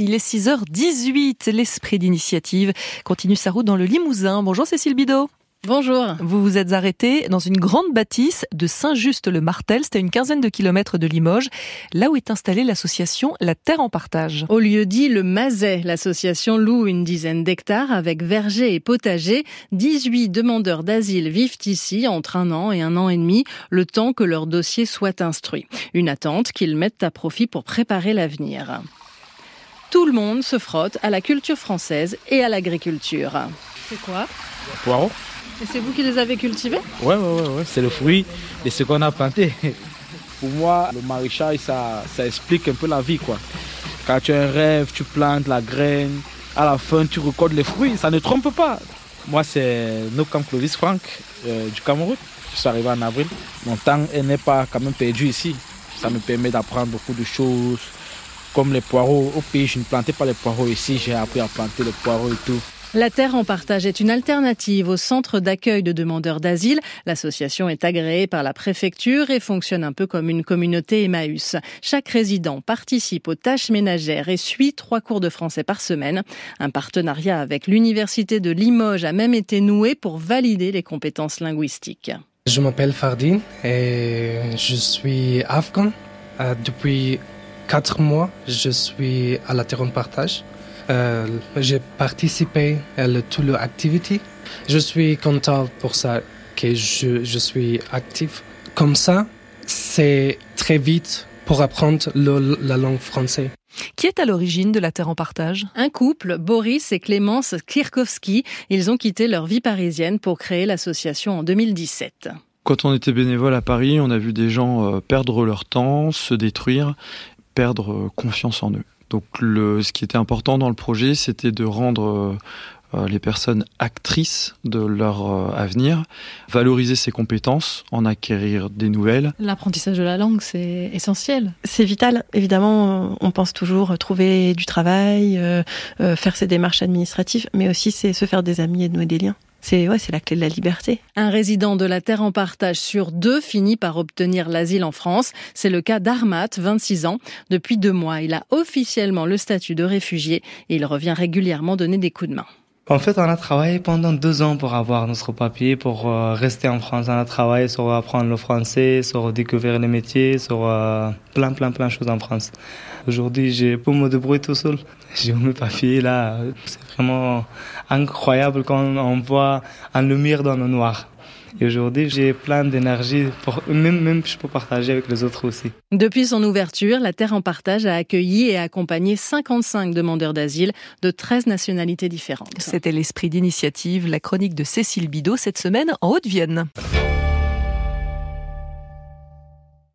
Il est 6h18, l'esprit d'initiative continue sa route dans le Limousin. Bonjour Cécile Bidot. Bonjour. Vous vous êtes arrêté dans une grande bâtisse de Saint-Just-le-Martel, c'était une quinzaine de kilomètres de Limoges, là où est installée l'association La Terre en Partage. Au lieu dit le Mazet, l'association loue une dizaine d'hectares avec verger et potager. 18 demandeurs d'asile vivent ici entre un an et un an et demi, le temps que leur dossier soit instruit. Une attente qu'ils mettent à profit pour préparer l'avenir. Tout le monde se frotte à la culture française et à l'agriculture. C'est quoi Poireaux Et c'est vous qui les avez cultivés Ouais, ouais, ouais, ouais. c'est le fruit de ce qu'on a planté. Pour moi, le maraîchage, ça, ça explique un peu la vie, quoi. Quand tu as un rêve, tu plantes la graine, à la fin, tu recordes les fruits, ça ne trompe pas. Moi, c'est Nokam Clovis Franck euh, du Cameroun. Je suis arrivé en avril. Mon temps n'est pas quand même perdu ici. Ça me permet d'apprendre beaucoup de choses, comme les poireaux. Au pays, je ne plantais pas les poireaux ici, j'ai appris à planter les poireaux et tout. La Terre en partage est une alternative au centre d'accueil de demandeurs d'asile. L'association est agréée par la préfecture et fonctionne un peu comme une communauté Emmaüs. Chaque résident participe aux tâches ménagères et suit trois cours de français par semaine. Un partenariat avec l'université de Limoges a même été noué pour valider les compétences linguistiques. Je m'appelle Fardine et je suis afghan. Euh, depuis quatre mois, je suis à la Terre en partage. Euh, j'ai participé à le, toute l'activité. Je suis content pour ça que je, je suis actif. Comme ça, c'est très vite pour apprendre le, la langue française. Qui est à l'origine de la Terre en partage? Un couple, Boris et Clémence Kirkowski. Ils ont quitté leur vie parisienne pour créer l'association en 2017. Quand on était bénévole à Paris, on a vu des gens perdre leur temps, se détruire, perdre confiance en eux. Donc le, ce qui était important dans le projet, c'était de rendre euh, les personnes actrices de leur euh, avenir, valoriser ses compétences, en acquérir des nouvelles. L'apprentissage de la langue, c'est essentiel. C'est vital. Évidemment, on pense toujours trouver du travail, euh, faire ses démarches administratives, mais aussi c'est se faire des amis et nouer des liens. C'est ouais, la clé de la liberté. Un résident de la Terre en partage sur deux finit par obtenir l'asile en France. C'est le cas d'Armat, 26 ans. Depuis deux mois, il a officiellement le statut de réfugié et il revient régulièrement donner des coups de main. En fait, on a travaillé pendant deux ans pour avoir notre papier, pour euh, rester en France. On a travaillé sur apprendre le français, sur découvrir les métiers, sur euh, plein, plein, plein de choses en France. Aujourd'hui, j'ai pour me débrouiller tout seul. J'ai mes papiers là. C'est vraiment incroyable quand on voit un lumière dans le noir. Et aujourd'hui, j'ai plein d'énergie pour même même je peux partager avec les autres aussi. Depuis son ouverture, la Terre en partage a accueilli et accompagné 55 demandeurs d'asile de 13 nationalités différentes. C'était l'esprit d'initiative, la chronique de Cécile Bidot cette semaine en Haute-Vienne.